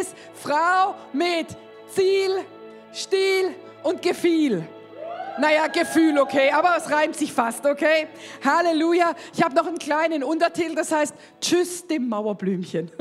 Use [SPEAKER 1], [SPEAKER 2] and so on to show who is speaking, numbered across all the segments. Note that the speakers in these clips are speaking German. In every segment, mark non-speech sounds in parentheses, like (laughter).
[SPEAKER 1] ist Frau mit Ziel, Stil und Gefühl. Naja, Gefühl, okay, aber es reimt sich fast, okay? Halleluja. Ich habe noch einen kleinen Untertitel, das heißt Tschüss dem Mauerblümchen. (laughs)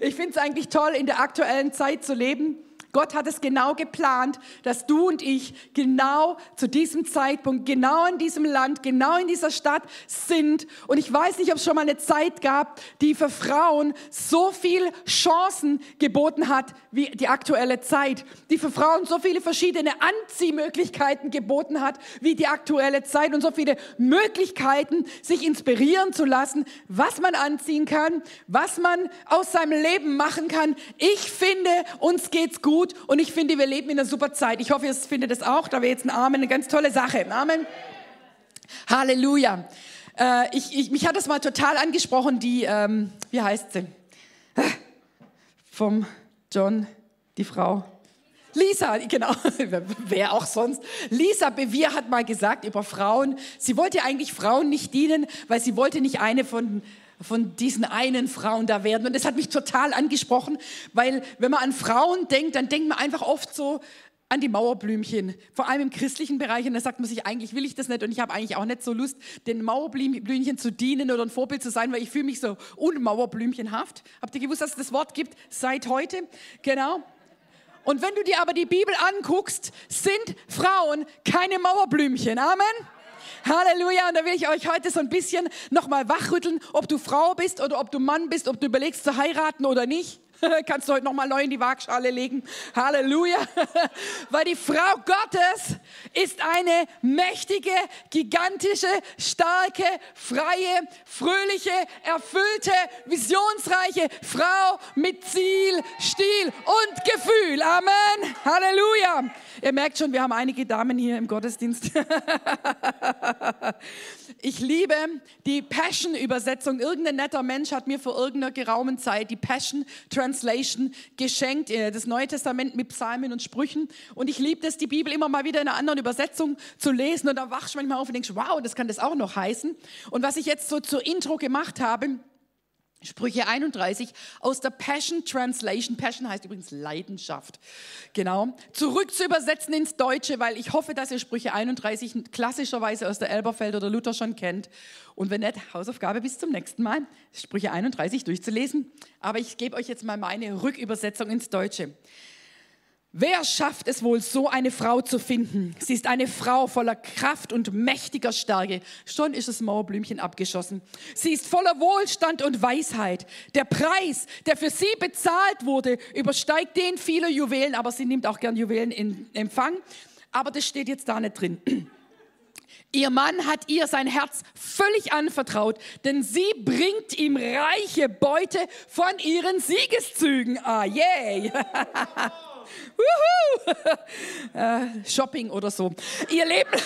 [SPEAKER 1] ich finde es eigentlich toll, in der aktuellen Zeit zu leben Gott hat es genau geplant, dass du und ich genau zu diesem Zeitpunkt, genau in diesem Land, genau in dieser Stadt sind. Und ich weiß nicht, ob es schon mal eine Zeit gab, die für Frauen so viele Chancen geboten hat wie die aktuelle Zeit. Die für Frauen so viele verschiedene Anziehmöglichkeiten geboten hat wie die aktuelle Zeit und so viele Möglichkeiten, sich inspirieren zu lassen, was man anziehen kann, was man aus seinem Leben machen kann. Ich finde, uns geht's gut gut und ich finde, wir leben in einer super Zeit. Ich hoffe, ihr findet es auch. Da wäre jetzt ein Amen eine ganz tolle Sache. Amen. Halleluja. Äh, ich, ich, mich hat das mal total angesprochen, die, ähm, wie heißt sie? Vom John, die Frau. Lisa, genau, (laughs) wer auch sonst. Lisa Bevier hat mal gesagt über Frauen, sie wollte eigentlich Frauen nicht dienen, weil sie wollte nicht eine von von diesen einen Frauen da werden. Und das hat mich total angesprochen, weil wenn man an Frauen denkt, dann denkt man einfach oft so an die Mauerblümchen, vor allem im christlichen Bereich. Und da sagt man sich, eigentlich will ich das nicht und ich habe eigentlich auch nicht so Lust, den Mauerblümchen zu dienen oder ein Vorbild zu sein, weil ich fühle mich so unmauerblümchenhaft. Habt ihr gewusst, dass es das Wort gibt seit heute? Genau. Und wenn du dir aber die Bibel anguckst, sind Frauen keine Mauerblümchen. Amen. Halleluja. Und da will ich euch heute so ein bisschen nochmal wachrütteln, ob du Frau bist oder ob du Mann bist, ob du überlegst zu heiraten oder nicht. (laughs) Kannst du heute nochmal neu in die Waagschale legen. Halleluja. (laughs) Weil die Frau Gottes ist eine mächtige, gigantische, starke, freie, fröhliche, erfüllte, visionsreiche Frau mit Ziel, Stil und Gefühl. Amen. Halleluja. Ihr merkt schon, wir haben einige Damen hier im Gottesdienst. (laughs) Ich liebe die Passion-Übersetzung. Irgendein netter Mensch hat mir vor irgendeiner geraumen Zeit die Passion Translation geschenkt, äh, das Neue Testament mit Psalmen und Sprüchen. Und ich liebe es, die Bibel immer mal wieder in einer anderen Übersetzung zu lesen. Und da wachst du manchmal auf und denkst, wow, das kann das auch noch heißen. Und was ich jetzt so zur Intro gemacht habe, Sprüche 31 aus der Passion Translation. Passion heißt übrigens Leidenschaft. Genau. Zurück zu übersetzen ins Deutsche, weil ich hoffe, dass ihr Sprüche 31 klassischerweise aus der Elberfeld oder Luther schon kennt. Und wenn nicht, Hausaufgabe bis zum nächsten Mal, Sprüche 31 durchzulesen. Aber ich gebe euch jetzt mal meine Rückübersetzung ins Deutsche. Wer schafft es wohl, so eine Frau zu finden? Sie ist eine Frau voller Kraft und mächtiger Stärke. Schon ist das Mauerblümchen abgeschossen. Sie ist voller Wohlstand und Weisheit. Der Preis, der für sie bezahlt wurde, übersteigt den vieler Juwelen, aber sie nimmt auch gern Juwelen in Empfang. Aber das steht jetzt da nicht drin. (clears throat) Ihr Mann hat ihr sein Herz völlig anvertraut, denn sie bringt ihm reiche Beute von ihren Siegeszügen. Ah, yay! (laughs) (laughs) äh, Shopping oder so. Ihr Leben. (laughs)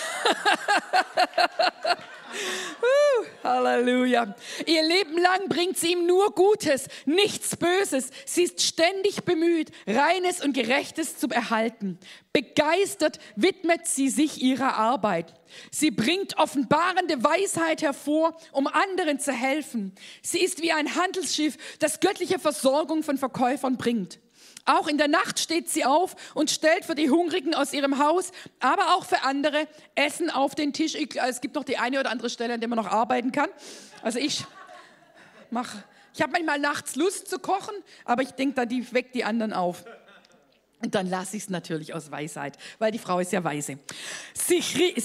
[SPEAKER 1] Halleluja. Ihr Leben lang bringt sie ihm nur Gutes, nichts Böses. Sie ist ständig bemüht, Reines und Gerechtes zu erhalten. Begeistert widmet sie sich ihrer Arbeit. Sie bringt offenbarende Weisheit hervor, um anderen zu helfen. Sie ist wie ein Handelsschiff, das göttliche Versorgung von Verkäufern bringt. Auch in der Nacht steht sie auf und stellt für die Hungrigen aus ihrem Haus, aber auch für andere Essen auf den Tisch. Ich, es gibt noch die eine oder andere Stelle, an der man noch arbeiten kann. Also ich mache, ich habe manchmal nachts Lust zu kochen, aber ich denke, da die weckt die anderen auf. Und dann lasse ich es natürlich aus Weisheit, weil die Frau ist ja weise. Sie, äh,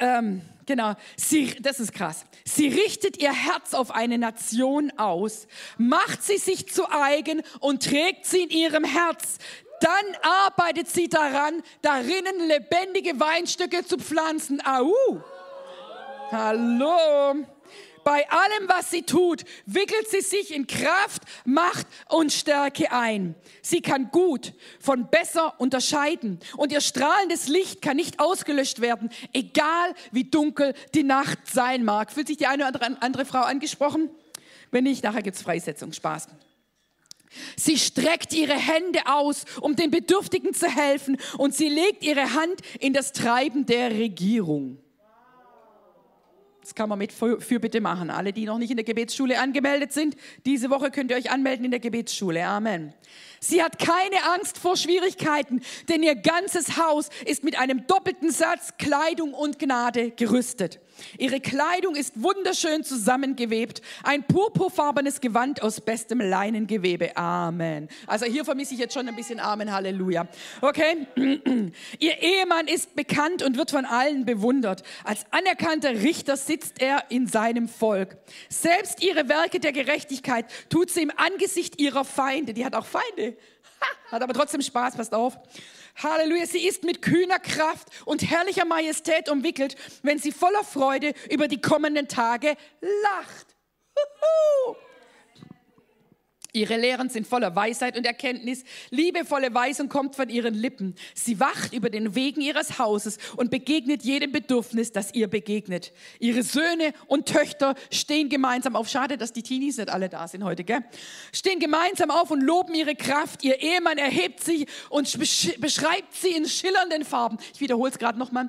[SPEAKER 1] ähm, genau, sie, das ist krass. Sie richtet ihr Herz auf eine Nation aus, macht sie sich zu eigen und trägt sie in ihrem Herz. Dann arbeitet sie daran, darinnen lebendige Weinstücke zu pflanzen. Au! Hallo! Bei allem, was sie tut, wickelt sie sich in Kraft, Macht und Stärke ein. Sie kann gut von besser unterscheiden und ihr strahlendes Licht kann nicht ausgelöscht werden, egal wie dunkel die Nacht sein mag. Fühlt sich die eine oder andere, Frau angesprochen? Wenn nicht, nachher gibt's Freisetzung. Spaß. Sie streckt ihre Hände aus, um den Bedürftigen zu helfen und sie legt ihre Hand in das Treiben der Regierung. Das kann man mit Fürbitte machen. Alle, die noch nicht in der Gebetsschule angemeldet sind, diese Woche könnt ihr euch anmelden in der Gebetsschule. Amen. Sie hat keine Angst vor Schwierigkeiten, denn ihr ganzes Haus ist mit einem doppelten Satz Kleidung und Gnade gerüstet. Ihre Kleidung ist wunderschön zusammengewebt, ein purpurfarbenes Gewand aus bestem Leinengewebe. Amen. Also hier vermisse ich jetzt schon ein bisschen Amen, Halleluja. Okay? (clears throat) Ihr Ehemann ist bekannt und wird von allen bewundert. Als anerkannter Richter sitzt er in seinem Volk. Selbst ihre Werke der Gerechtigkeit tut sie im Angesicht ihrer Feinde. Die hat auch Feinde. (laughs) Hat aber trotzdem Spaß, passt auf. Halleluja, sie ist mit kühner Kraft und herrlicher Majestät umwickelt, wenn sie voller Freude über die kommenden Tage lacht. Huhu. Ihre Lehren sind voller Weisheit und Erkenntnis. Liebevolle Weisung kommt von ihren Lippen. Sie wacht über den Wegen ihres Hauses und begegnet jedem Bedürfnis, das ihr begegnet. Ihre Söhne und Töchter stehen gemeinsam auf. Schade, dass die Teenies nicht alle da sind heute, gell? Stehen gemeinsam auf und loben ihre Kraft. Ihr Ehemann erhebt sich und beschreibt sie in schillernden Farben. Ich wiederhole es gerade nochmal.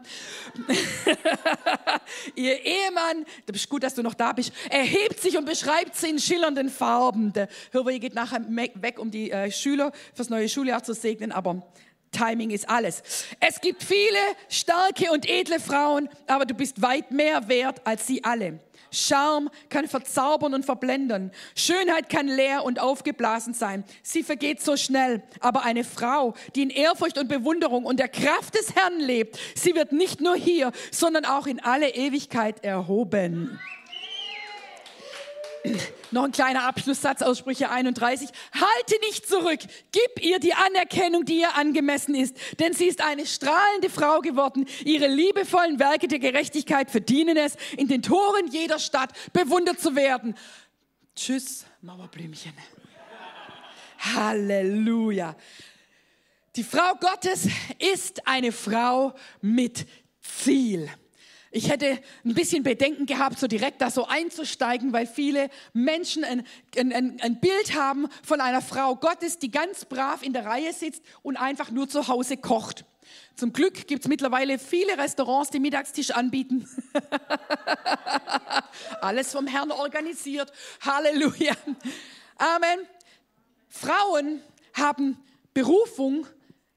[SPEAKER 1] (laughs) ihr Ehemann, das ist gut, dass du noch da bist, erhebt sich und beschreibt sie in schillernden Farben. Der Ihr geht nachher weg, um die äh, Schüler fürs neue Schuljahr zu segnen, aber Timing ist alles. Es gibt viele starke und edle Frauen, aber du bist weit mehr wert als sie alle. Charme kann verzaubern und verblenden. Schönheit kann leer und aufgeblasen sein. Sie vergeht so schnell. Aber eine Frau, die in Ehrfurcht und Bewunderung und der Kraft des Herrn lebt, sie wird nicht nur hier, sondern auch in alle Ewigkeit erhoben. Noch ein kleiner Abschlusssatz aus Sprüche 31. Halte nicht zurück. Gib ihr die Anerkennung, die ihr angemessen ist. Denn sie ist eine strahlende Frau geworden. Ihre liebevollen Werke der Gerechtigkeit verdienen es, in den Toren jeder Stadt bewundert zu werden. Tschüss, Mauerblümchen. Halleluja. Die Frau Gottes ist eine Frau mit Ziel. Ich hätte ein bisschen Bedenken gehabt, so direkt da so einzusteigen, weil viele Menschen ein, ein, ein Bild haben von einer Frau Gottes, die ganz brav in der Reihe sitzt und einfach nur zu Hause kocht. Zum Glück gibt es mittlerweile viele Restaurants, die Mittagstisch anbieten. (laughs) Alles vom Herrn organisiert. Halleluja. Amen. Frauen haben Berufung,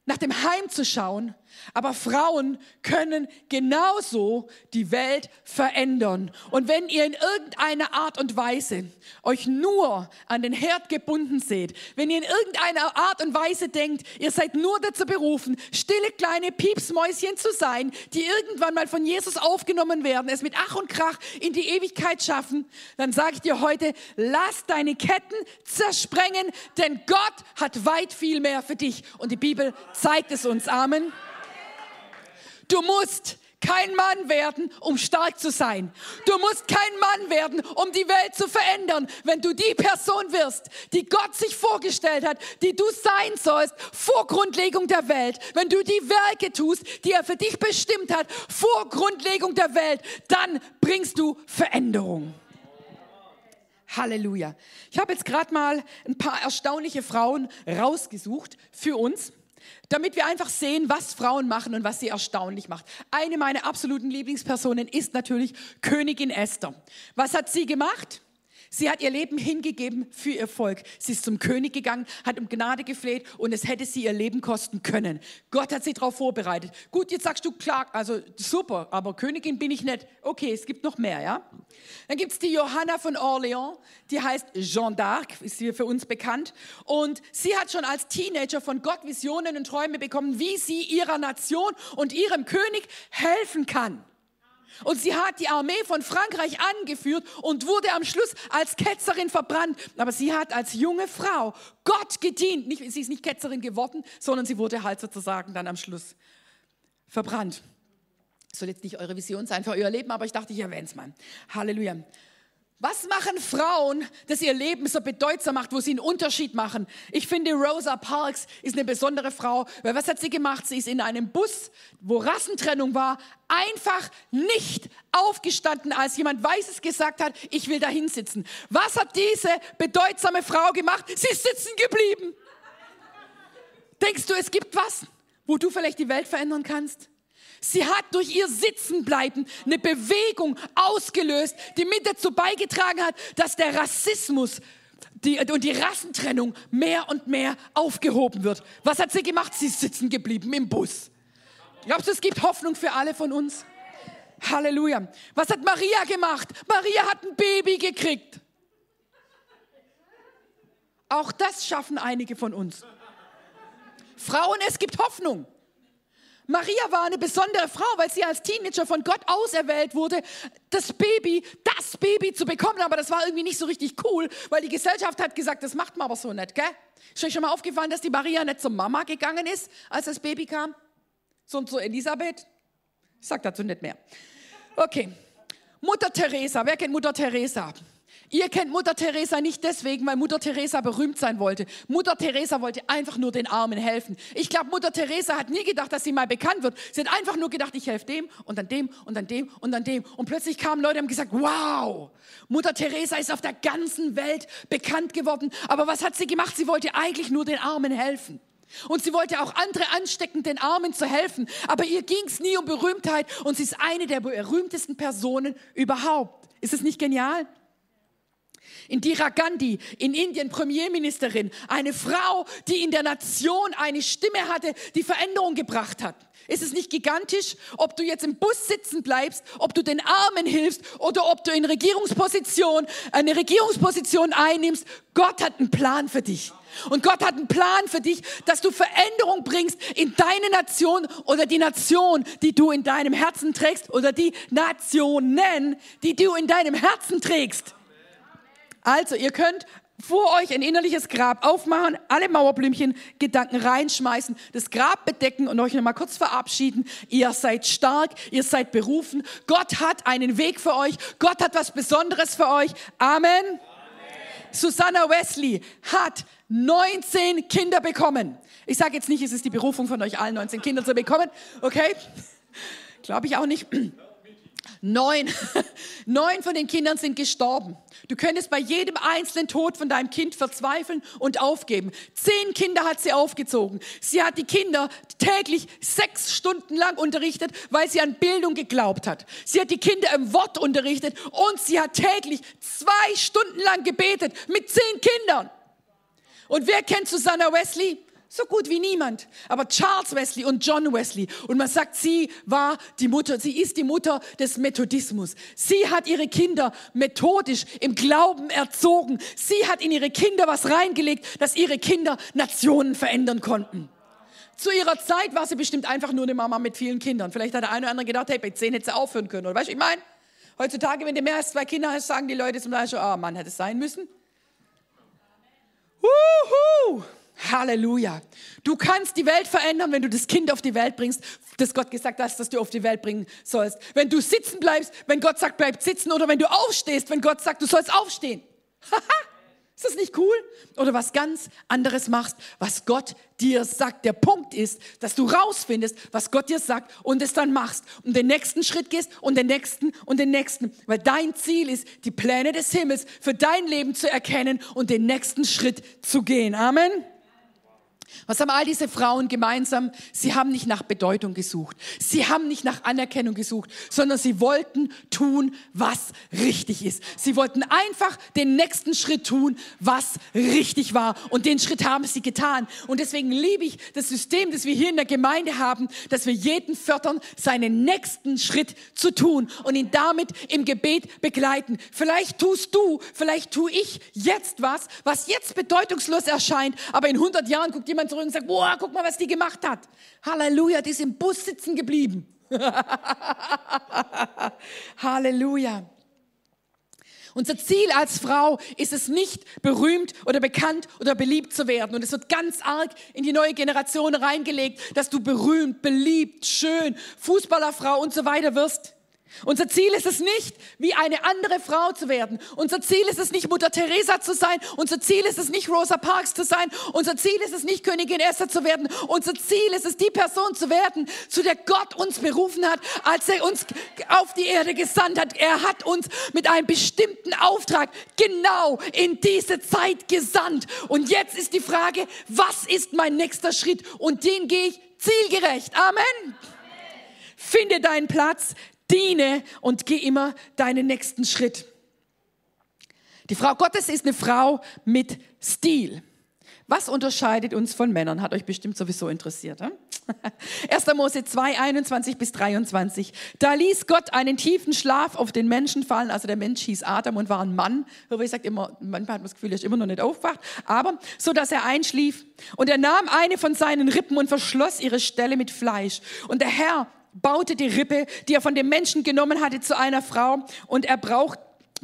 [SPEAKER 1] nach dem Heim zu schauen aber Frauen können genauso die Welt verändern. Und wenn ihr in irgendeiner Art und Weise euch nur an den Herd gebunden seht, wenn ihr in irgendeiner Art und Weise denkt, ihr seid nur dazu berufen, stille kleine Piepsmäuschen zu sein, die irgendwann mal von Jesus aufgenommen werden, es mit Ach und Krach in die Ewigkeit schaffen, dann sage ich dir heute, lass deine Ketten zersprengen, denn Gott hat weit viel mehr für dich. Und die Bibel zeigt es uns. Amen. Du musst kein Mann werden, um stark zu sein. Du musst kein Mann werden, um die Welt zu verändern. Wenn du die Person wirst, die Gott sich vorgestellt hat, die du sein sollst vor Grundlegung der Welt, wenn du die Werke tust, die er für dich bestimmt hat, vor Grundlegung der Welt, dann bringst du Veränderung. Halleluja. Ich habe jetzt gerade mal ein paar erstaunliche Frauen rausgesucht für uns damit wir einfach sehen, was Frauen machen und was sie erstaunlich macht. Eine meiner absoluten Lieblingspersonen ist natürlich Königin Esther. Was hat sie gemacht? Sie hat ihr Leben hingegeben für ihr Volk. Sie ist zum König gegangen, hat um Gnade gefleht und es hätte sie ihr Leben kosten können. Gott hat sie darauf vorbereitet. Gut, jetzt sagst du, klar, also super, aber Königin bin ich nicht. Okay, es gibt noch mehr, ja? Dann gibt es die Johanna von Orléans, die heißt Jeanne d'Arc, ist hier für uns bekannt. Und sie hat schon als Teenager von Gott Visionen und Träume bekommen, wie sie ihrer Nation und ihrem König helfen kann. Und sie hat die Armee von Frankreich angeführt und wurde am Schluss als Ketzerin verbrannt. Aber sie hat als junge Frau Gott gedient. Nicht, sie ist nicht Ketzerin geworden, sondern sie wurde halt sozusagen dann am Schluss verbrannt. soll jetzt nicht eure Vision sein für euer Leben, aber ich dachte, ich erwähne es mal. Halleluja. Was machen Frauen, das ihr Leben so bedeutsam macht, wo sie einen Unterschied machen? Ich finde, Rosa Parks ist eine besondere Frau, weil was hat sie gemacht? Sie ist in einem Bus, wo Rassentrennung war, einfach nicht aufgestanden, als jemand Weißes gesagt hat, ich will da hinsitzen. Was hat diese bedeutsame Frau gemacht? Sie ist sitzen geblieben. Denkst du, es gibt was, wo du vielleicht die Welt verändern kannst? Sie hat durch ihr Sitzenbleiben eine Bewegung ausgelöst, die mit dazu beigetragen hat, dass der Rassismus die, und die Rassentrennung mehr und mehr aufgehoben wird. Was hat sie gemacht? Sie ist sitzen geblieben im Bus. Glaubst du, es gibt Hoffnung für alle von uns? Halleluja. Was hat Maria gemacht? Maria hat ein Baby gekriegt. Auch das schaffen einige von uns. Frauen, es gibt Hoffnung. Maria war eine besondere Frau, weil sie als Teenager von Gott auserwählt wurde, das Baby, das Baby zu bekommen. Aber das war irgendwie nicht so richtig cool, weil die Gesellschaft hat gesagt, das macht man aber so nicht, gell? Ist euch schon mal aufgefallen, dass die Maria nicht zur Mama gegangen ist, als das Baby kam? So und so Elisabeth? Ich sag dazu nicht mehr. Okay. Mutter Teresa, wer kennt Mutter Teresa? Ihr kennt Mutter Teresa nicht deswegen, weil Mutter Teresa berühmt sein wollte. Mutter Teresa wollte einfach nur den Armen helfen. Ich glaube, Mutter Teresa hat nie gedacht, dass sie mal bekannt wird. Sie hat einfach nur gedacht, ich helfe dem und dann dem und dann dem und dann dem. Und plötzlich kamen Leute und haben gesagt, wow, Mutter Teresa ist auf der ganzen Welt bekannt geworden. Aber was hat sie gemacht? Sie wollte eigentlich nur den Armen helfen. Und sie wollte auch andere anstecken, den Armen zu helfen. Aber ihr ging es nie um Berühmtheit und sie ist eine der berühmtesten Personen überhaupt. Ist es nicht genial? Indira Gandhi in Indien, Premierministerin, eine Frau, die in der Nation eine Stimme hatte, die Veränderung gebracht hat. Ist es nicht gigantisch, ob du jetzt im Bus sitzen bleibst, ob du den Armen hilfst oder ob du in Regierungsposition, eine Regierungsposition einnimmst? Gott hat einen Plan für dich. Und Gott hat einen Plan für dich, dass du Veränderung bringst in deine Nation oder die Nation, die du in deinem Herzen trägst oder die Nationen, die du in deinem Herzen trägst. Also, ihr könnt vor euch ein innerliches Grab aufmachen, alle Mauerblümchen, Gedanken reinschmeißen, das Grab bedecken und euch nochmal kurz verabschieden. Ihr seid stark, ihr seid berufen. Gott hat einen Weg für euch. Gott hat was Besonderes für euch. Amen. Amen. Susanna Wesley hat 19 Kinder bekommen. Ich sage jetzt nicht, es ist die Berufung von euch allen, 19 Kinder zu bekommen. Okay? Glaube ich auch nicht. Neun, (laughs) neun von den Kindern sind gestorben. Du könntest bei jedem einzelnen Tod von deinem Kind verzweifeln und aufgeben. Zehn Kinder hat sie aufgezogen. Sie hat die Kinder täglich sechs Stunden lang unterrichtet, weil sie an Bildung geglaubt hat. Sie hat die Kinder im Wort unterrichtet und sie hat täglich zwei Stunden lang gebetet mit zehn Kindern. Und wer kennt Susanna Wesley? So gut wie niemand. Aber Charles Wesley und John Wesley. Und man sagt, sie war die Mutter, sie ist die Mutter des Methodismus. Sie hat ihre Kinder methodisch im Glauben erzogen. Sie hat in ihre Kinder was reingelegt, dass ihre Kinder Nationen verändern konnten. Zu ihrer Zeit war sie bestimmt einfach nur eine Mama mit vielen Kindern. Vielleicht hat der eine oder andere gedacht, hey, bei zehn hätte sie aufhören können. Oder weißt du, ich meine? Heutzutage, wenn du mehr als zwei Kinder hast, sagen die Leute zum Beispiel, oh Mann, hätte es sein müssen. Wuhu! Halleluja. Du kannst die Welt verändern, wenn du das Kind auf die Welt bringst, das Gott gesagt hat, dass du auf die Welt bringen sollst. Wenn du sitzen bleibst, wenn Gott sagt, bleib sitzen, oder wenn du aufstehst, wenn Gott sagt, du sollst aufstehen. Haha. Ist das nicht cool? Oder was ganz anderes machst, was Gott dir sagt. Der Punkt ist, dass du rausfindest, was Gott dir sagt und es dann machst und den nächsten Schritt gehst und den nächsten und den nächsten. Weil dein Ziel ist, die Pläne des Himmels für dein Leben zu erkennen und den nächsten Schritt zu gehen. Amen. Was haben all diese Frauen gemeinsam? Sie haben nicht nach Bedeutung gesucht. Sie haben nicht nach Anerkennung gesucht, sondern sie wollten tun, was richtig ist. Sie wollten einfach den nächsten Schritt tun, was richtig war. Und den Schritt haben sie getan. Und deswegen liebe ich das System, das wir hier in der Gemeinde haben, dass wir jeden fördern, seinen nächsten Schritt zu tun und ihn damit im Gebet begleiten. Vielleicht tust du, vielleicht tue ich jetzt was, was jetzt bedeutungslos erscheint, aber in 100 Jahren guckt jemand jemand zurück und sagt, boah, guck mal, was die gemacht hat. Halleluja, die ist im Bus sitzen geblieben. (laughs) Halleluja. Unser Ziel als Frau ist es nicht, berühmt oder bekannt oder beliebt zu werden. Und es wird ganz arg in die neue Generation reingelegt, dass du berühmt, beliebt, schön, Fußballerfrau und so weiter wirst. Unser Ziel ist es nicht, wie eine andere Frau zu werden. Unser Ziel ist es nicht, Mutter Teresa zu sein. Unser Ziel ist es nicht, Rosa Parks zu sein. Unser Ziel ist es nicht, Königin Esther zu werden. Unser Ziel ist es, die Person zu werden, zu der Gott uns berufen hat, als er uns auf die Erde gesandt hat. Er hat uns mit einem bestimmten Auftrag genau in diese Zeit gesandt. Und jetzt ist die Frage, was ist mein nächster Schritt? Und den gehe ich zielgerecht. Amen. finde deinen Platz, diene und geh immer deinen nächsten Schritt. Die Frau Gottes ist eine Frau mit Stil. Was unterscheidet uns von Männern? Hat euch bestimmt sowieso interessiert. Hm? (laughs) 1. Mose 2, 21 bis 23. Da ließ Gott einen tiefen Schlaf auf den Menschen fallen. Also der Mensch hieß Adam und war ein Mann. Ich sagt immer, manchmal hat man das Gefühl, er ist immer noch nicht aufgewacht. Aber so, dass er einschlief. Und er nahm eine von seinen Rippen und verschloss ihre Stelle mit Fleisch. Und der Herr baute die Rippe, die er von dem Menschen genommen hatte, zu einer Frau. Und er braucht,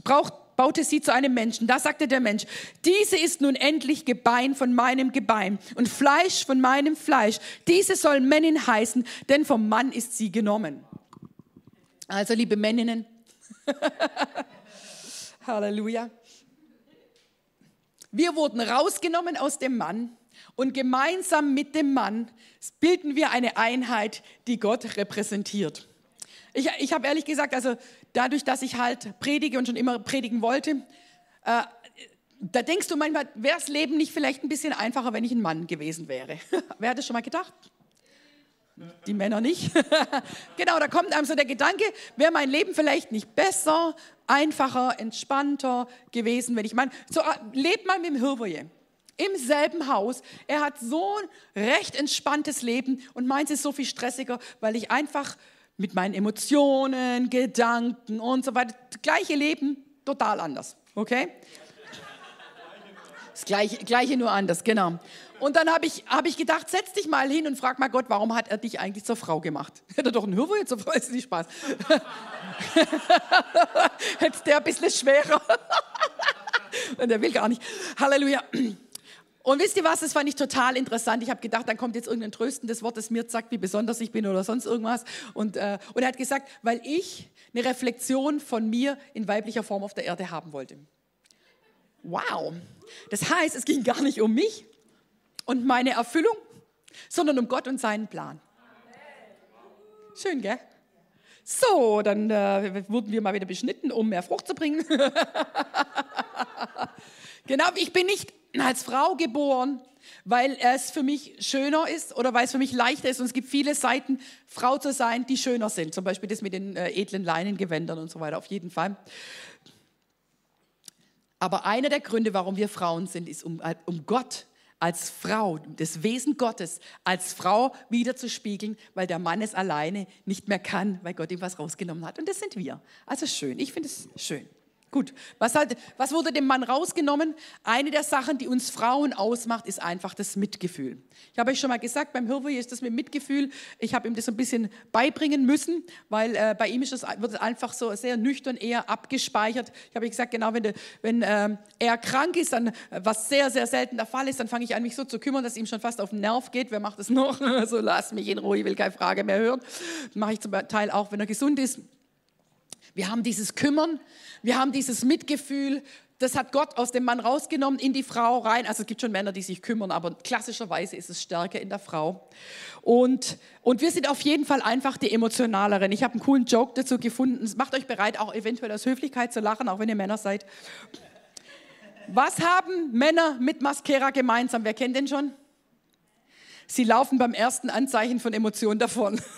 [SPEAKER 1] braucht baute sie zu einem Menschen. Da sagte der Mensch, diese ist nun endlich Gebein von meinem Gebein und Fleisch von meinem Fleisch. Diese soll Männin heißen, denn vom Mann ist sie genommen. Also liebe Männinnen, (laughs) Halleluja. Wir wurden rausgenommen aus dem Mann und gemeinsam mit dem Mann bilden wir eine Einheit, die Gott repräsentiert. Ich, ich habe ehrlich gesagt, also dadurch, dass ich halt predige und schon immer predigen wollte, äh, da denkst du manchmal, wäre das Leben nicht vielleicht ein bisschen einfacher, wenn ich ein Mann gewesen wäre? (laughs) Wer hat das schon mal gedacht? Die Männer nicht. (laughs) genau, da kommt einem so der Gedanke, wäre mein Leben vielleicht nicht besser, einfacher, entspannter gewesen, wenn ich meine, so äh, lebt mal mit dem Hirvoje im selben Haus. Er hat so ein recht entspanntes Leben und meint es ist so viel stressiger, weil ich einfach mit meinen Emotionen, Gedanken und so weiter. Das gleiche Leben, total anders. Okay? Das gleiche, gleiche nur anders, genau. Und dann habe ich, hab ich gedacht, setz dich mal hin und frag mal Gott, warum hat er dich eigentlich zur Frau gemacht? (laughs) Hätte er doch einen Hürwe zur Frau, ist nicht Spaß. (laughs) Hätte der ein bisschen schwerer. (laughs) und er will gar nicht. Halleluja. Und wisst ihr was, das fand ich total interessant. Ich habe gedacht, dann kommt jetzt irgendein tröstendes Wort, das mir sagt, wie besonders ich bin oder sonst irgendwas. Und, äh, und er hat gesagt, weil ich eine Reflexion von mir in weiblicher Form auf der Erde haben wollte. Wow. Das heißt, es ging gar nicht um mich und meine Erfüllung, sondern um Gott und seinen Plan. Schön, gell? So, dann äh, wurden wir mal wieder beschnitten, um mehr Frucht zu bringen. (laughs) genau, ich bin nicht als Frau geboren, weil es für mich schöner ist oder weil es für mich leichter ist. Und es gibt viele Seiten, Frau zu sein, die schöner sind. Zum Beispiel das mit den äh, edlen Leinengewändern und so weiter, auf jeden Fall. Aber einer der Gründe, warum wir Frauen sind, ist, um, um Gott als Frau, das Wesen Gottes als Frau wiederzuspiegeln, weil der Mann es alleine nicht mehr kann, weil Gott ihm was rausgenommen hat. Und das sind wir. Also schön, ich finde es schön. Gut, was, halt, was wurde dem Mann rausgenommen? Eine der Sachen, die uns Frauen ausmacht, ist einfach das Mitgefühl. Ich habe euch schon mal gesagt, beim Hirwe ist das mit Mitgefühl, ich habe ihm das so ein bisschen beibringen müssen, weil äh, bei ihm ist das, wird es einfach so sehr nüchtern eher abgespeichert. Ich habe gesagt, genau, wenn, de, wenn äh, er krank ist, dann, was sehr, sehr selten der Fall ist, dann fange ich an, mich so zu kümmern, dass ihm schon fast auf den Nerv geht. Wer macht das noch? (laughs) so, lass mich in Ruhe, ich will keine Frage mehr hören. Mache ich zum Teil auch, wenn er gesund ist. Wir haben dieses Kümmern, wir haben dieses Mitgefühl, das hat Gott aus dem Mann rausgenommen in die Frau rein. Also es gibt schon Männer, die sich kümmern, aber klassischerweise ist es stärker in der Frau. Und, und wir sind auf jeden Fall einfach die emotionaleren. Ich habe einen coolen Joke dazu gefunden. Macht euch bereit, auch eventuell aus Höflichkeit zu lachen, auch wenn ihr Männer seid. Was haben Männer mit Mascara gemeinsam? Wer kennt den schon? Sie laufen beim ersten Anzeichen von Emotionen davon. (laughs)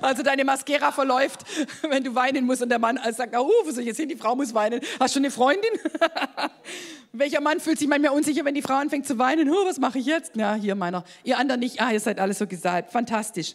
[SPEAKER 1] Also deine Mascara verläuft, (laughs) wenn du weinen musst und der Mann sagt, oh, wo soll ich jetzt hin? Die Frau muss weinen. Hast du eine Freundin? (laughs) Welcher Mann fühlt sich manchmal unsicher, wenn die Frau anfängt zu weinen? Oh, was mache ich jetzt? Ja, hier meiner. Ihr anderen nicht. Ah, ihr seid alle so gesagt. Fantastisch.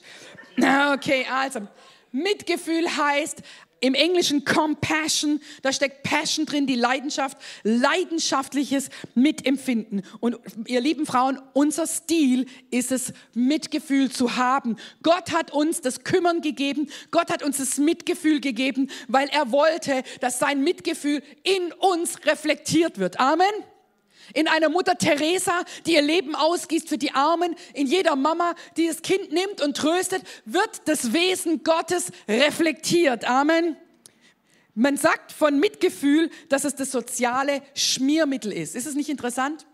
[SPEAKER 1] (laughs) Okay, also. Mitgefühl heißt, im Englischen Compassion, da steckt Passion drin, die Leidenschaft, leidenschaftliches Mitempfinden. Und ihr lieben Frauen, unser Stil ist es, Mitgefühl zu haben. Gott hat uns das Kümmern gegeben, Gott hat uns das Mitgefühl gegeben, weil er wollte, dass sein Mitgefühl in uns reflektiert wird. Amen in einer Mutter Teresa, die ihr Leben ausgießt für die Armen, in jeder Mama, die das Kind nimmt und tröstet, wird das Wesen Gottes reflektiert. Amen. Man sagt von Mitgefühl, dass es das soziale Schmiermittel ist. Ist es nicht interessant?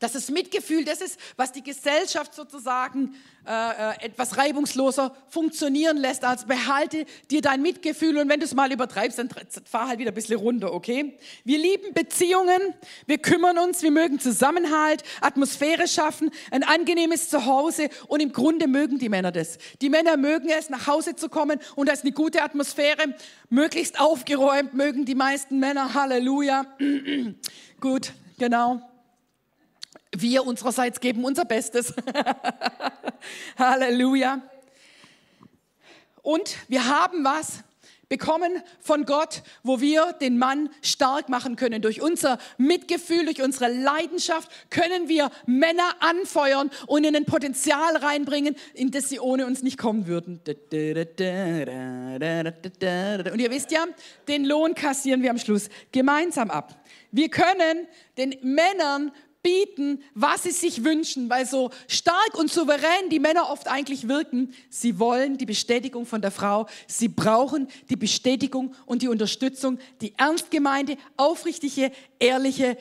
[SPEAKER 1] Das Mitgefühl das ist, was die Gesellschaft sozusagen äh, äh, etwas reibungsloser funktionieren lässt. Also behalte dir dein Mitgefühl und wenn du es mal übertreibst, dann fahr halt wieder ein bisschen runter, okay? Wir lieben Beziehungen, wir kümmern uns, wir mögen Zusammenhalt, Atmosphäre schaffen, ein angenehmes Zuhause und im Grunde mögen die Männer das. Die Männer mögen es, nach Hause zu kommen und da ist eine gute Atmosphäre, möglichst aufgeräumt, mögen die meisten Männer, Halleluja. (clears throat) Gut, genau. Wir unsererseits geben unser Bestes. (laughs) Halleluja. Und wir haben was bekommen von Gott, wo wir den Mann stark machen können. Durch unser Mitgefühl, durch unsere Leidenschaft können wir Männer anfeuern und in ein Potenzial reinbringen, in das sie ohne uns nicht kommen würden. Und ihr wisst ja, den Lohn kassieren wir am Schluss gemeinsam ab. Wir können den Männern bieten, was sie sich wünschen, weil so stark und souverän die Männer oft eigentlich wirken, sie wollen die Bestätigung von der Frau, sie brauchen die Bestätigung und die Unterstützung, die ernst gemeinte, aufrichtige, ehrliche,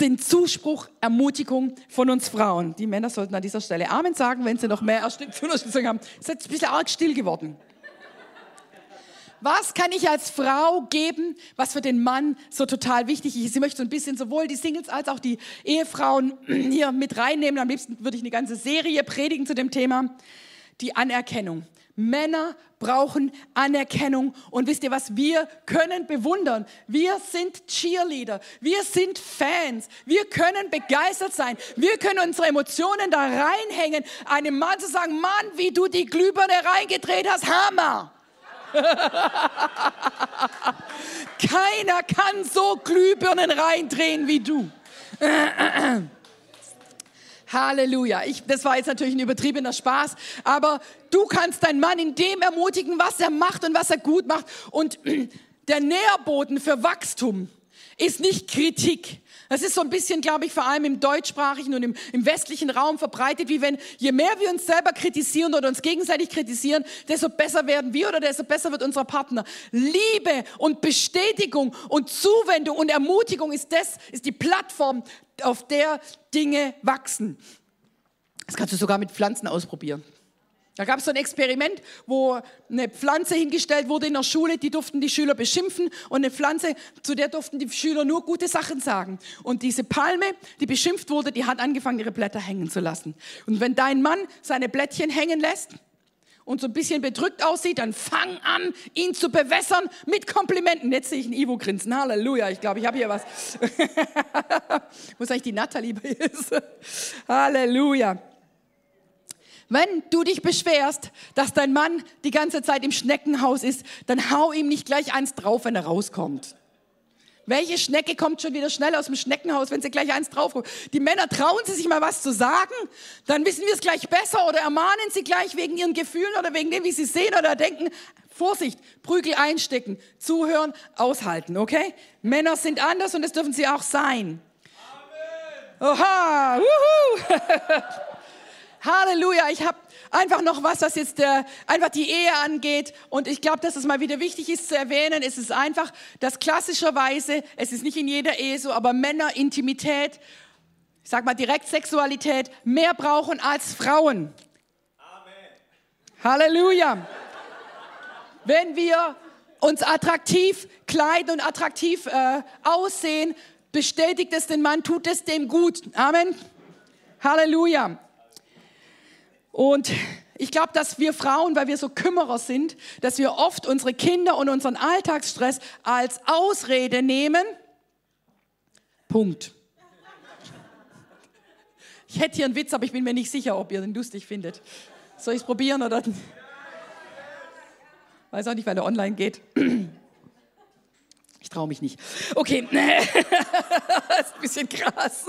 [SPEAKER 1] den Zuspruch, Ermutigung von uns Frauen. Die Männer sollten an dieser Stelle Amen sagen, wenn sie noch mehr Unterstützung haben. Es ist jetzt ein bisschen arg still geworden. Was kann ich als Frau geben, was für den Mann so total wichtig ist? Ich möchte so ein bisschen sowohl die Singles als auch die Ehefrauen (clears throat) hier mit reinnehmen. Am liebsten würde ich eine ganze Serie predigen zu dem Thema. Die Anerkennung. Männer brauchen Anerkennung. Und wisst ihr was? Wir können bewundern. Wir sind Cheerleader. Wir sind Fans. Wir können begeistert sein. Wir können unsere Emotionen da reinhängen. Einem Mann zu sagen, Mann, wie du die Glühbirne reingedreht hast, Hammer. (laughs) Keiner kann so Glühbirnen reindrehen wie du. (clears throat) Halleluja. Ich, das war jetzt natürlich ein übertriebener Spaß, aber du kannst deinen Mann in dem ermutigen, was er macht und was er gut macht. Und (clears throat) der Nährboden für Wachstum ist nicht Kritik, das ist so ein bisschen, glaube ich, vor allem im deutschsprachigen und im, im, westlichen Raum verbreitet, wie wenn je mehr wir uns selber kritisieren oder uns gegenseitig kritisieren, desto besser werden wir oder desto besser wird unser Partner. Liebe und Bestätigung und Zuwendung und Ermutigung ist das, ist die Plattform, auf der Dinge wachsen. Das kannst du sogar mit Pflanzen ausprobieren. Da gab es so ein Experiment, wo eine Pflanze hingestellt wurde in der Schule, die durften die Schüler beschimpfen und eine Pflanze, zu der durften die Schüler nur gute Sachen sagen. Und diese Palme, die beschimpft wurde, die hat angefangen, ihre Blätter hängen zu lassen. Und wenn dein Mann seine Blättchen hängen lässt und so ein bisschen bedrückt aussieht, dann fang an, ihn zu bewässern mit Komplimenten. Jetzt sehe ich ein Ivo grinsen. Halleluja, ich glaube, ich habe hier was. (laughs) Wo eigentlich die Nathalie bei (laughs) ist? Halleluja. Wenn du dich beschwerst, dass dein Mann die ganze Zeit im Schneckenhaus ist, dann hau ihm nicht gleich eins drauf, wenn er rauskommt. Welche Schnecke kommt schon wieder schnell aus dem Schneckenhaus, wenn sie gleich eins draufkommt? Die Männer trauen sie sich mal was zu sagen, dann wissen wir es gleich besser oder ermahnen sie gleich wegen ihren Gefühlen oder wegen dem, wie sie sehen oder denken. Vorsicht, Prügel einstecken, zuhören, aushalten, okay? Männer sind anders und das dürfen sie auch sein. Amen. Oha, wuhu. (laughs) Halleluja, ich habe einfach noch was, was jetzt der, einfach die Ehe angeht. Und ich glaube, dass es mal wieder wichtig ist zu erwähnen. Es ist einfach, dass klassischerweise, es ist nicht in jeder Ehe so, aber Männer Intimität, ich sag mal direkt Sexualität, mehr brauchen als Frauen. Amen. Halleluja. Wenn wir uns attraktiv kleiden und attraktiv äh, aussehen, bestätigt es den Mann, tut es dem gut. Amen. Halleluja. Und ich glaube, dass wir Frauen, weil wir so Kümmerer sind, dass wir oft unsere Kinder und unseren Alltagsstress als Ausrede nehmen. Punkt. Ich hätte hier einen Witz, aber ich bin mir nicht sicher, ob ihr den lustig findet. Soll ich es probieren oder? Weiß auch nicht, weil er online geht. Ich traue mich nicht. Okay, (laughs) das ist ein bisschen krass.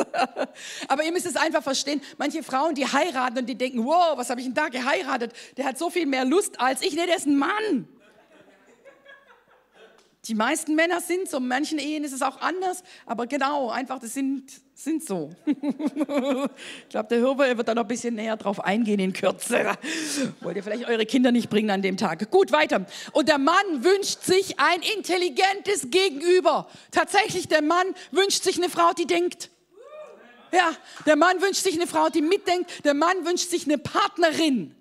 [SPEAKER 1] Aber ihr müsst es einfach verstehen. Manche Frauen, die heiraten und die denken, wow, was habe ich denn da geheiratet? Der hat so viel mehr Lust als ich. Nee, der ist ein Mann. Die meisten Männer sind so, in manchen Ehen ist es auch anders, aber genau, einfach, das sind, sind so. (laughs) ich glaube, der Hirber wird da noch ein bisschen näher drauf eingehen in Kürze. Wollt ihr vielleicht eure Kinder nicht bringen an dem Tag. Gut, weiter. Und der Mann wünscht sich ein intelligentes Gegenüber. Tatsächlich, der Mann wünscht sich eine Frau, die denkt. Ja, der Mann wünscht sich eine Frau, die mitdenkt. Der Mann wünscht sich eine Partnerin.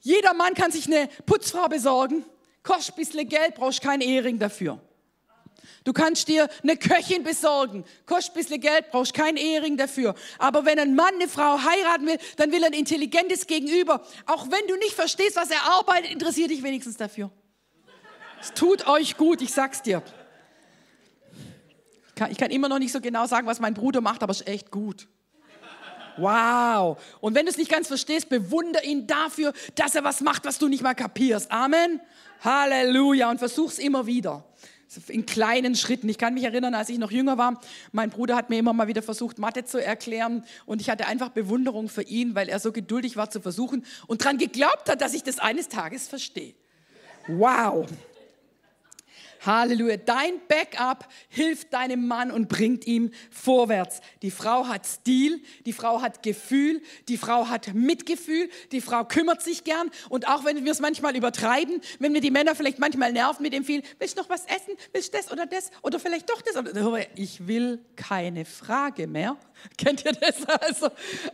[SPEAKER 1] Jeder Mann kann sich eine Putzfrau besorgen. Kostet ein bisschen Geld, brauchst keinen Ehering dafür. Du kannst dir eine Köchin besorgen, kostet ein bisschen Geld, brauchst keinen Ehering dafür. Aber wenn ein Mann eine Frau heiraten will, dann will er ein intelligentes Gegenüber. Auch wenn du nicht verstehst, was er arbeitet, interessiert dich wenigstens dafür. Es tut euch gut, ich sag's dir. Ich kann, immer noch nicht so genau sagen, was mein Bruder macht, aber es ist echt gut. Wow. Und wenn du es nicht ganz verstehst, bewunder ihn dafür, dass er was macht, was du nicht mal kapierst. Amen. Halleluja. Und versuch's immer wieder in kleinen Schritten. Ich kann mich erinnern, als ich noch jünger war, mein Bruder hat mir immer mal wieder versucht, Mathe zu erklären und ich hatte einfach Bewunderung für ihn, weil er so geduldig war zu versuchen und daran geglaubt hat, dass ich das eines Tages verstehe. Wow. Halleluja. Dein Backup hilft deinem Mann und bringt ihm vorwärts. Die Frau hat Stil, die Frau hat Gefühl, die Frau hat Mitgefühl, die Frau kümmert sich gern. Und auch wenn wir es manchmal übertreiben, wenn wir die Männer vielleicht manchmal nerven mit dem viel, willst du noch was essen? Willst du das oder das? Oder vielleicht doch das? Ich will keine Frage mehr. (laughs) Kennt ihr das? Also,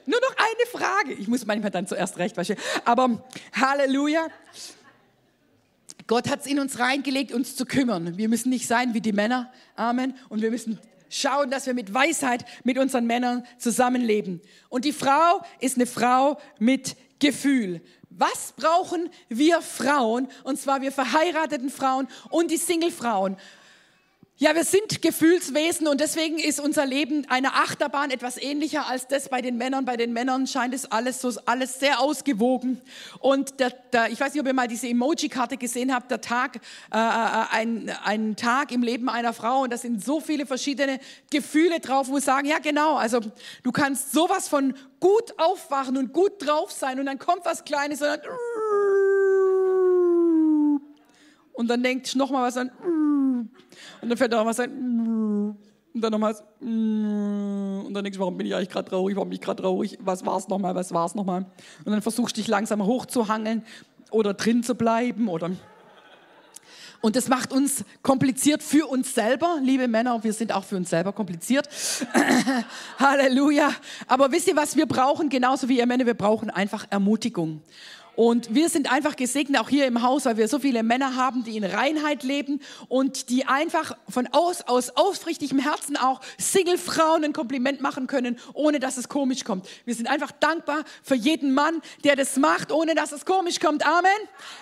[SPEAKER 1] nur noch eine Frage. Ich muss manchmal dann zuerst recht waschen. Aber Halleluja. Gott hat es in uns reingelegt, uns zu kümmern. Wir müssen nicht sein wie die Männer. Amen. Und wir müssen schauen, dass wir mit Weisheit mit unseren Männern zusammenleben. Und die Frau ist eine Frau mit Gefühl. Was brauchen wir Frauen? Und zwar wir verheirateten Frauen und die Single-Frauen. Ja, wir sind Gefühlswesen und deswegen ist unser Leben eine Achterbahn etwas ähnlicher als das bei den Männern. Bei den Männern scheint es alles so alles sehr ausgewogen. Und der, der, ich weiß nicht, ob ihr mal diese Emoji-Karte gesehen habt, der Tag, äh, äh ein, ein Tag im Leben einer Frau und da sind so viele verschiedene Gefühle drauf, wo wir sagen, ja genau, also du kannst sowas von gut aufwachen und gut drauf sein und dann kommt was Kleines und dann und dann denkt nochmal was an und dann fällt da was ein und dann nochmal und dann denkst du, warum bin ich eigentlich gerade traurig, warum bin ich gerade traurig, was war es nochmal, was war es nochmal? Und dann versuchst du dich langsam hochzuhangeln oder drin zu bleiben oder und das macht uns kompliziert für uns selber, liebe Männer, wir sind auch für uns selber kompliziert. (laughs) Halleluja. Aber wisst ihr, was wir brauchen, genauso wie ihr Männer, wir brauchen einfach Ermutigung. Und wir sind einfach gesegnet, auch hier im Haus, weil wir so viele Männer haben, die in Reinheit leben und die einfach von aus, aus aufrichtigem Herzen auch Single-Frauen ein Kompliment machen können, ohne dass es komisch kommt. Wir sind einfach dankbar für jeden Mann, der das macht, ohne dass es komisch kommt. Amen.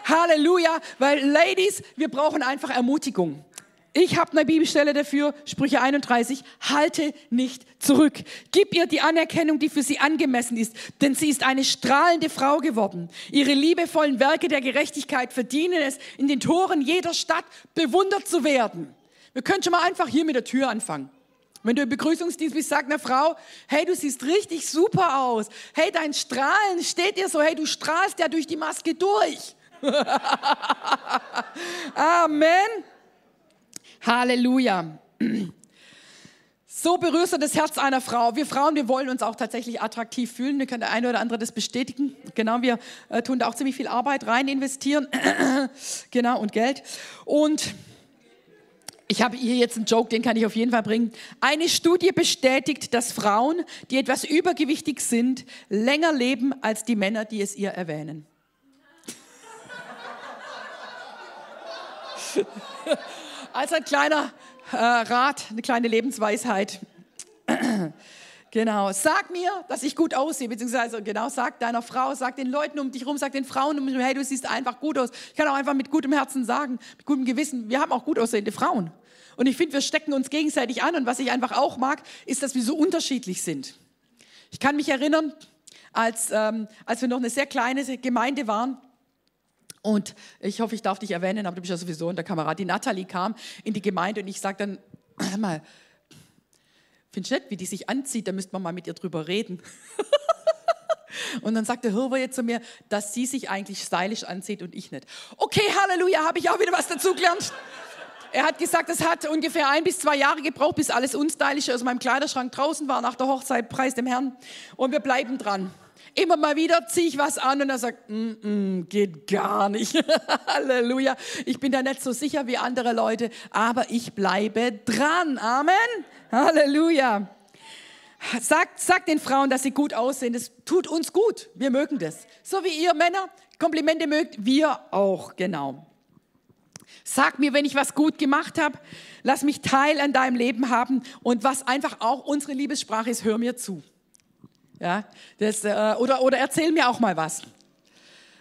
[SPEAKER 1] Halleluja. Weil, Ladies, wir brauchen einfach Ermutigung. Ich habe eine Bibelstelle dafür, Sprüche 31, halte nicht zurück. Gib ihr die Anerkennung, die für sie angemessen ist, denn sie ist eine strahlende Frau geworden. Ihre liebevollen Werke der Gerechtigkeit verdienen es, in den Toren jeder Stadt bewundert zu werden. Wir können schon mal einfach hier mit der Tür anfangen. Wenn du im Begrüßungsdienst bist, sagt eine Frau, hey, du siehst richtig super aus. Hey, dein Strahlen steht dir so, hey, du strahlst ja durch die Maske durch. (laughs) Amen. Halleluja. So berührst du das Herz einer Frau. Wir Frauen, wir wollen uns auch tatsächlich attraktiv fühlen. Wir können der eine oder andere das bestätigen. Genau, wir äh, tun da auch ziemlich viel Arbeit rein investieren. (clears throat) genau, und Geld. Und ich habe hier jetzt einen Joke, den kann ich auf jeden Fall bringen. Eine Studie bestätigt, dass Frauen, die etwas übergewichtig sind, länger leben als die Männer, die es ihr erwähnen. (laughs) Als ein kleiner äh, Rat, eine kleine Lebensweisheit. (clears throat) genau, sag mir, dass ich gut aussehe, beziehungsweise genau, sag deiner Frau, sag den Leuten um dich herum, sag den Frauen um dich herum, hey, du siehst einfach gut aus. Ich kann auch einfach mit gutem Herzen sagen, mit gutem Gewissen, wir haben auch gut aussehende Frauen. Und ich finde, wir stecken uns gegenseitig an und was ich einfach auch mag, ist, dass wir so unterschiedlich sind. Ich kann mich erinnern, als, ähm, als wir noch eine sehr kleine Gemeinde waren, und ich hoffe, ich darf dich erwähnen, aber du bist ja sowieso in der Kamera. Die Natalie kam in die Gemeinde und ich sage dann, (clears throat) hör mal, findest du nicht, wie die sich anzieht, da müsste man mal mit ihr drüber reden. (laughs) und dann sagte Hirver jetzt zu mir, dass sie sich eigentlich stylisch anzieht und ich nicht. Okay, Halleluja, habe ich auch wieder was dazugelernt. Er hat gesagt, es hat ungefähr ein bis zwei Jahre gebraucht, bis alles unstylische aus meinem Kleiderschrank draußen war nach der Hochzeit, preis dem Herrn. Und wir bleiben dran. Immer mal wieder ziehe ich was an und er sagt, mm -mm, geht gar nicht. (laughs) Halleluja. Ich bin da nicht so sicher wie andere Leute, aber ich bleibe dran. Amen. Halleluja. Sagt, sagt den Frauen, dass sie gut aussehen. Das tut uns gut. Wir mögen das. So wie ihr Männer Komplimente mögt, wir auch, genau. Sag mir, wenn ich was gut gemacht habe. Lass mich Teil an deinem Leben haben. Und was einfach auch unsere Liebessprache ist, hör mir zu. Ja, das, äh, oder, oder erzähl mir auch mal was.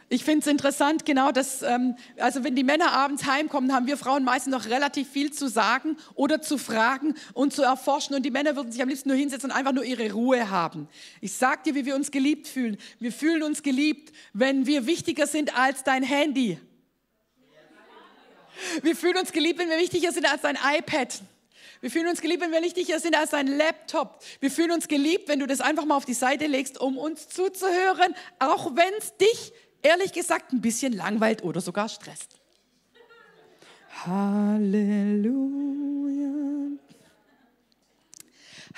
[SPEAKER 1] Ich finde es interessant, genau dass, ähm, also wenn die Männer abends heimkommen, haben wir Frauen meistens noch relativ viel zu sagen oder zu fragen und zu erforschen. Und die Männer würden sich am liebsten nur hinsetzen und einfach nur ihre Ruhe haben. Ich sag dir, wie wir uns geliebt fühlen. Wir fühlen uns geliebt, wenn wir wichtiger sind als dein Handy. Wir fühlen uns geliebt, wenn wir wichtiger sind als dein iPad. Wir fühlen uns geliebt, wenn wir wichtiger sind als dein Laptop. Wir fühlen uns geliebt, wenn du das einfach mal auf die Seite legst, um uns zuzuhören, auch wenn es dich ehrlich gesagt ein bisschen langweilt oder sogar stresst. Halleluja.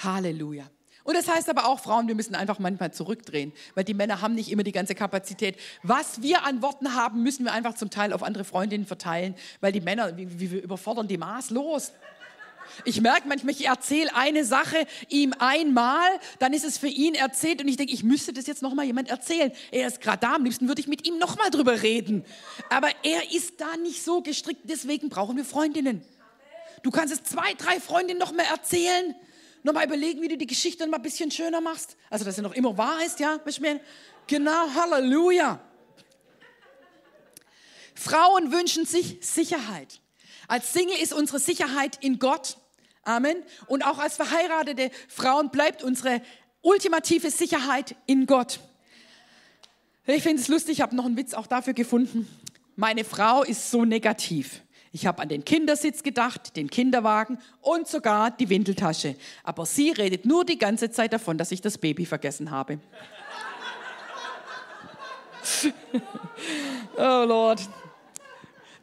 [SPEAKER 1] Halleluja. Und das heißt aber auch, Frauen, wir müssen einfach manchmal zurückdrehen, weil die Männer haben nicht immer die ganze Kapazität. Was wir an Worten haben, müssen wir einfach zum Teil auf andere Freundinnen verteilen, weil die Männer, wie wir überfordern die maßlos. Ich merke manchmal, ich erzähle eine Sache ihm einmal, dann ist es für ihn erzählt und ich denke, ich müsste das jetzt nochmal jemand erzählen. Er ist gerade da, am liebsten würde ich mit ihm nochmal drüber reden. Aber er ist da nicht so gestrickt, deswegen brauchen wir Freundinnen. Du kannst es zwei, drei Freundinnen noch mal erzählen, noch mal überlegen, wie du die Geschichte noch mal ein bisschen schöner machst. Also, dass sie noch immer wahr ist, ja? Genau, Halleluja. Frauen wünschen sich Sicherheit. Als Single ist unsere Sicherheit in Gott. Amen. Und auch als verheiratete Frauen bleibt unsere ultimative Sicherheit in Gott. Ich finde es lustig, ich habe noch einen Witz auch dafür gefunden. Meine Frau ist so negativ. Ich habe an den Kindersitz gedacht, den Kinderwagen und sogar die Windeltasche. Aber sie redet nur die ganze Zeit davon, dass ich das Baby vergessen habe. (laughs) oh Lord.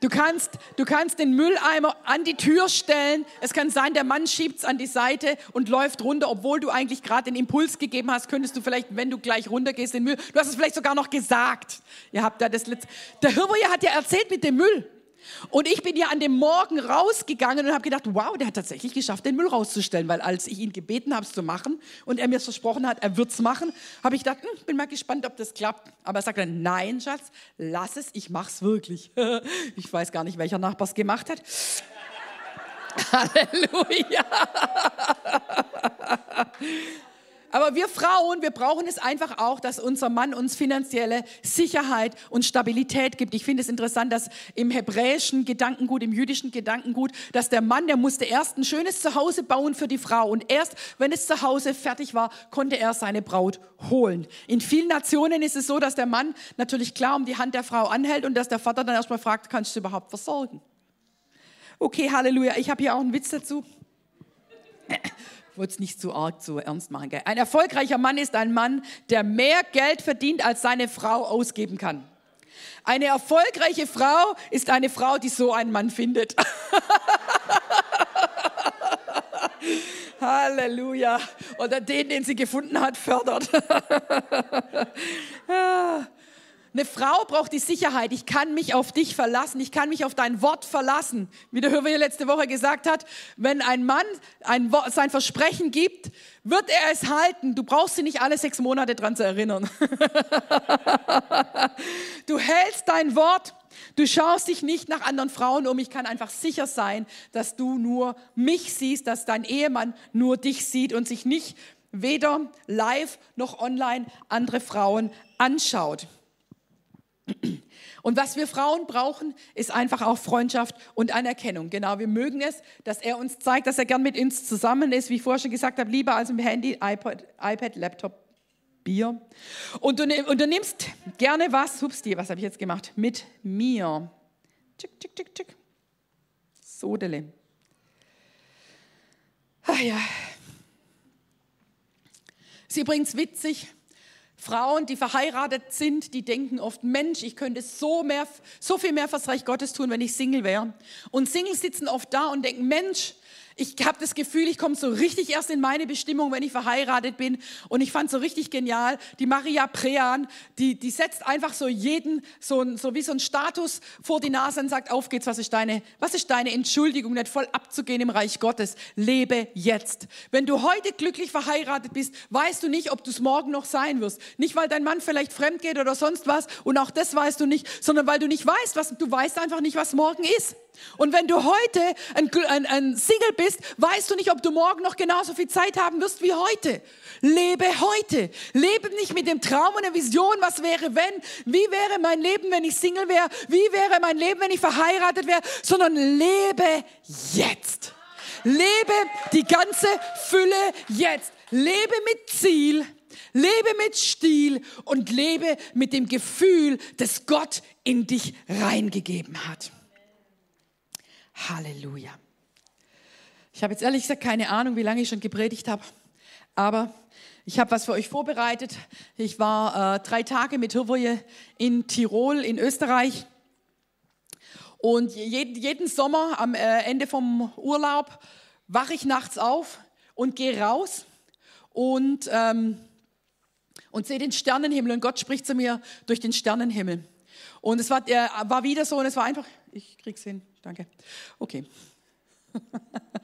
[SPEAKER 1] Du kannst, du kannst den Mülleimer an die Tür stellen. Es kann sein, der Mann schiebt es an die Seite und läuft runter, obwohl du eigentlich gerade den Impuls gegeben hast, könntest du vielleicht, wenn du gleich runtergehst, den Müll. Du hast es vielleicht sogar noch gesagt. Ihr habt da das letzte. Der Hirwoje hat ja erzählt mit dem Müll. Und ich bin ja an dem Morgen rausgegangen und habe gedacht, wow, der hat tatsächlich geschafft, den Müll rauszustellen, weil als ich ihn gebeten habe, es zu machen und er mir versprochen hat, er wird es machen, habe ich gedacht, hm, bin mal gespannt, ob das klappt. Aber er sagt dann, nein, Schatz, lass es, ich mach's wirklich. (laughs) ich weiß gar nicht, welcher Nachbar es gemacht hat. (laughs) Halleluja. Aber wir Frauen, wir brauchen es einfach auch, dass unser Mann uns finanzielle Sicherheit und Stabilität gibt. Ich finde es interessant, dass im hebräischen Gedankengut, im jüdischen Gedankengut, dass der Mann, der musste erst ein schönes Zuhause bauen für die Frau. Und erst, wenn es zu Hause fertig war, konnte er seine Braut holen. In vielen Nationen ist es so, dass der Mann natürlich klar um die Hand der Frau anhält und dass der Vater dann erstmal fragt, kannst du überhaupt versorgen? Okay, Halleluja. Ich habe hier auch einen Witz dazu wollte es nicht zu arg zu ernst machen. Gell? Ein erfolgreicher Mann ist ein Mann, der mehr Geld verdient, als seine Frau ausgeben kann. Eine erfolgreiche Frau ist eine Frau, die so einen Mann findet. (laughs) Halleluja. Oder den, den sie gefunden hat, fördert. (laughs) Eine Frau braucht die Sicherheit. Ich kann mich auf dich verlassen. Ich kann mich auf dein Wort verlassen. Wie der Hörer letzte Woche gesagt hat, wenn ein Mann ein Wort, sein Versprechen gibt, wird er es halten. Du brauchst sie nicht alle sechs Monate dran zu erinnern. (laughs) du hältst dein Wort. Du schaust dich nicht nach anderen Frauen um. Ich kann einfach sicher sein, dass du nur mich siehst, dass dein Ehemann nur dich sieht und sich nicht weder live noch online andere Frauen anschaut. Und was wir Frauen brauchen, ist einfach auch Freundschaft und Anerkennung. Genau, wir mögen es, dass er uns zeigt, dass er gern mit uns zusammen ist, wie ich vorher schon gesagt habe, lieber als im Handy, iPod, iPad, Laptop, Bier. Und du, und du nimmst gerne was, hupsti, was habe ich jetzt gemacht? Mit mir. Tschick, tschick, tschick, tschick. Sodele. Ach ja. Ist übrigens witzig, Frauen, die verheiratet sind, die denken oft, Mensch, ich könnte so, mehr, so viel mehr fürs Reich Gottes tun, wenn ich Single wäre. Und Singles sitzen oft da und denken, Mensch, ich habe das Gefühl, ich komme so richtig erst in meine Bestimmung, wenn ich verheiratet bin. Und ich fand so richtig genial, die Maria Prean, die, die setzt einfach so jeden, so, so wie so ein Status vor die Nase und sagt, auf geht's, was ist deine, was ist deine Entschuldigung, nicht voll abzugehen im Reich Gottes. Lebe jetzt. Wenn du heute glücklich verheiratet bist, weißt du nicht, ob du es morgen noch sein wirst. Nicht, weil dein Mann vielleicht fremd geht oder sonst was. Und auch das weißt du nicht, sondern weil du nicht weißt, was, du weißt einfach nicht, was morgen ist. Und wenn du heute ein, ein, ein, Single bist, weißt du nicht, ob du morgen noch genauso viel Zeit haben wirst wie heute. Lebe heute. Lebe nicht mit dem Traum und der Vision, was wäre wenn, wie wäre mein Leben, wenn ich Single wäre, wie wäre mein Leben, wenn ich verheiratet wäre, sondern lebe jetzt. Lebe die ganze Fülle jetzt. Lebe mit Ziel, lebe mit Stil und lebe mit dem Gefühl, das Gott in dich reingegeben hat. Halleluja. Ich habe jetzt ehrlich gesagt keine Ahnung, wie lange ich schon gepredigt habe, aber ich habe was für euch vorbereitet. Ich war äh, drei Tage mit Hirvoje in Tirol in Österreich und jeden, jeden Sommer am äh, Ende vom Urlaub wache ich nachts auf und gehe raus und, ähm, und sehe den Sternenhimmel und Gott spricht zu mir durch den Sternenhimmel. Und es war, äh, war wieder so und es war einfach, ich krieg's hin, danke. Okay. (laughs)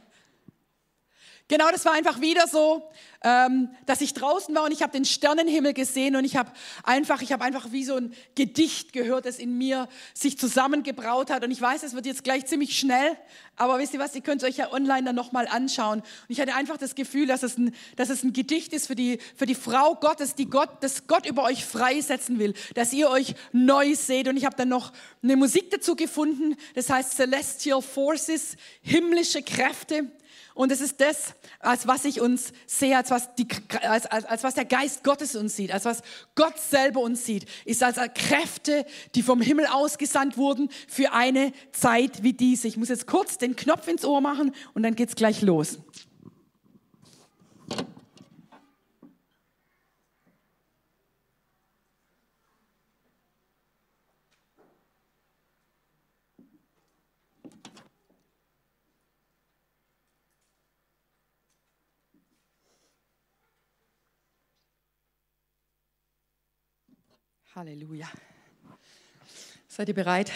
[SPEAKER 1] Genau, das war einfach wieder so, ähm, dass ich draußen war und ich habe den Sternenhimmel gesehen und ich habe einfach, ich habe einfach wie so ein Gedicht gehört, das in mir sich zusammengebraut hat. Und ich weiß, es wird jetzt gleich ziemlich schnell, aber wisst ihr was? Ihr könnt euch ja online dann nochmal anschauen. Und ich hatte einfach das Gefühl, dass es ein, dass es ein Gedicht ist für die, für die Frau Gottes, die Gott, das Gott über euch freisetzen will, dass ihr euch neu seht. Und ich habe dann noch eine Musik dazu gefunden, das heißt Celestial Forces, himmlische Kräfte. Und es ist das, als was ich uns sehe, als was, die, als, als, als was der Geist Gottes uns sieht, als was Gott selber uns sieht, ist als Kräfte, die vom Himmel ausgesandt wurden für eine Zeit wie diese. Ich muss jetzt kurz den Knopf ins Ohr machen und dann geht's gleich los. Halleluja. Seid ihr bereit?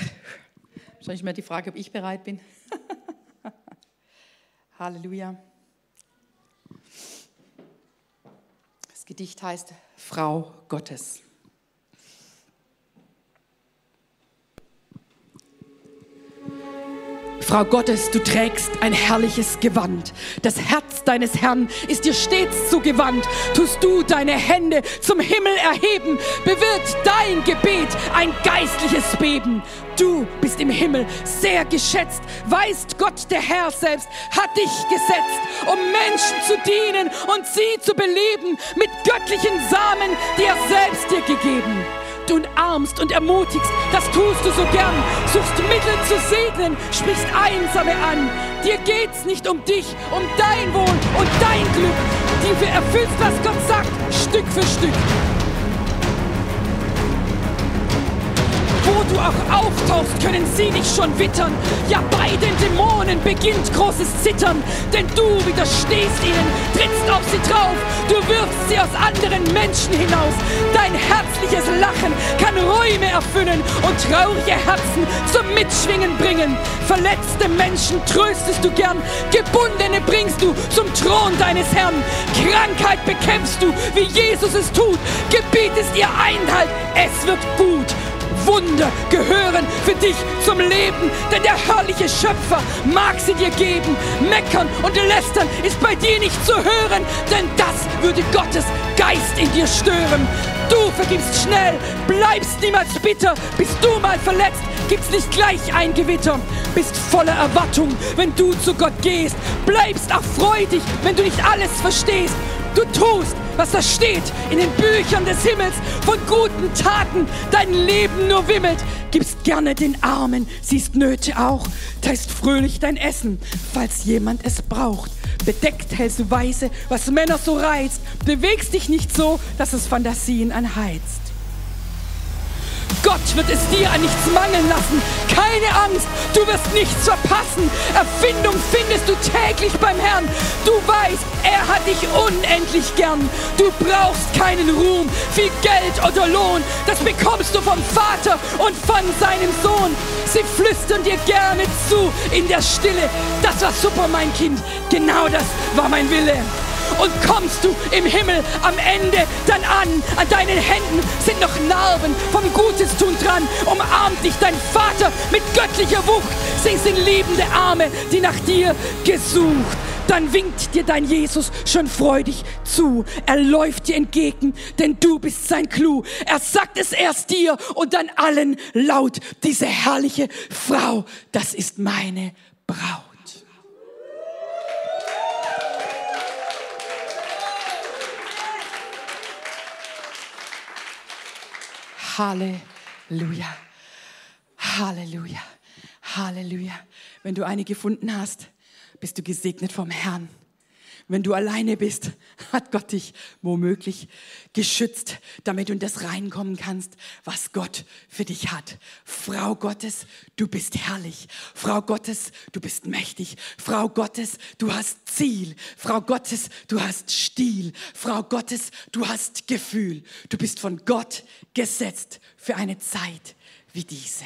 [SPEAKER 1] Wahrscheinlich mehr die Frage, ob ich bereit bin. (laughs) Halleluja. Das Gedicht heißt Frau Gottes. Frau Gottes, du trägst ein herrliches Gewand. Das Herz deines Herrn ist dir stets zugewandt. Tust du deine Hände zum Himmel erheben, bewirkt dein Gebet ein geistliches Beben. Du bist im Himmel sehr geschätzt, weißt Gott, der Herr selbst, hat dich gesetzt, um Menschen zu dienen und sie zu beleben mit göttlichen Samen, die er selbst dir gegeben du armst und ermutigst, das tust du so gern. Suchst Mittel zu segnen, sprichst Einsame an. Dir geht's nicht um dich, um dein Wohl und dein Glück. Die erfüllst, was Gott sagt, Stück für Stück. Wo du auch auftauchst, können sie dich schon wittern. Ja, bei den Dämonen beginnt großes Zittern, denn du widerstehst ihnen, trittst auf sie drauf, du wirfst sie aus anderen Menschen hinaus. Dein herzliches Lachen kann Räume erfüllen und traurige Herzen zum Mitschwingen bringen. Verletzte Menschen tröstest du gern, Gebundene bringst du zum Thron deines Herrn. Krankheit bekämpfst du, wie Jesus es tut, gebietest ihr Einhalt, es wird gut. Wunder gehören für dich zum Leben, denn der herrliche Schöpfer mag sie dir geben. Meckern und lästern ist bei dir nicht zu hören, denn das würde Gottes Geist in dir stören. Du vergibst schnell, bleibst niemals bitter, bist du mal verletzt, gibt's nicht gleich ein Gewitter. Bist voller Erwartung, wenn du zu Gott gehst, bleibst auch freudig, wenn du nicht alles verstehst. Du tust, was da steht in den Büchern des Himmels von guten Taten. Dein Leben nur wimmelt. Gibst gerne den Armen, siehst Nöte auch. Teilst fröhlich dein Essen, falls jemand es braucht. Bedeckt hältst du weise, was Männer so reizt. Bewegst dich nicht so, dass es Fantasien anheizt. Gott wird es dir an nichts mangeln lassen. Keine Angst, du wirst nichts verpassen. Erfindung findest du täglich beim Herrn. Du weißt, er hat dich unendlich gern. Du brauchst keinen Ruhm, viel Geld oder Lohn. Das bekommst du vom Vater und von seinem Sohn. Sie flüstern dir gerne zu in der Stille. Das war super, mein Kind. Genau das war mein Wille und kommst du im Himmel am Ende dann an. An deinen Händen sind noch Narben vom Gutes tun dran. Umarmt dich dein Vater mit göttlicher Wucht. Sie sind liebende Arme, die nach dir gesucht. Dann winkt dir dein Jesus schon freudig zu. Er läuft dir entgegen, denn du bist sein Clou. Er sagt es erst dir und dann allen laut. Diese herrliche Frau, das ist meine Braut. Halleluja. Halleluja. Halleluja. Wenn du eine gefunden hast, bist du gesegnet vom Herrn. Wenn du alleine bist, (laughs) hat Gott dich womöglich geschützt, damit du in das reinkommen kannst, was Gott für dich hat. Frau Gottes, du bist herrlich. Frau Gottes, du bist mächtig. Frau Gottes, du hast Ziel. Frau Gottes, du hast Stil. Frau Gottes, du hast Gefühl. Du bist von Gott gesetzt für eine Zeit wie diese.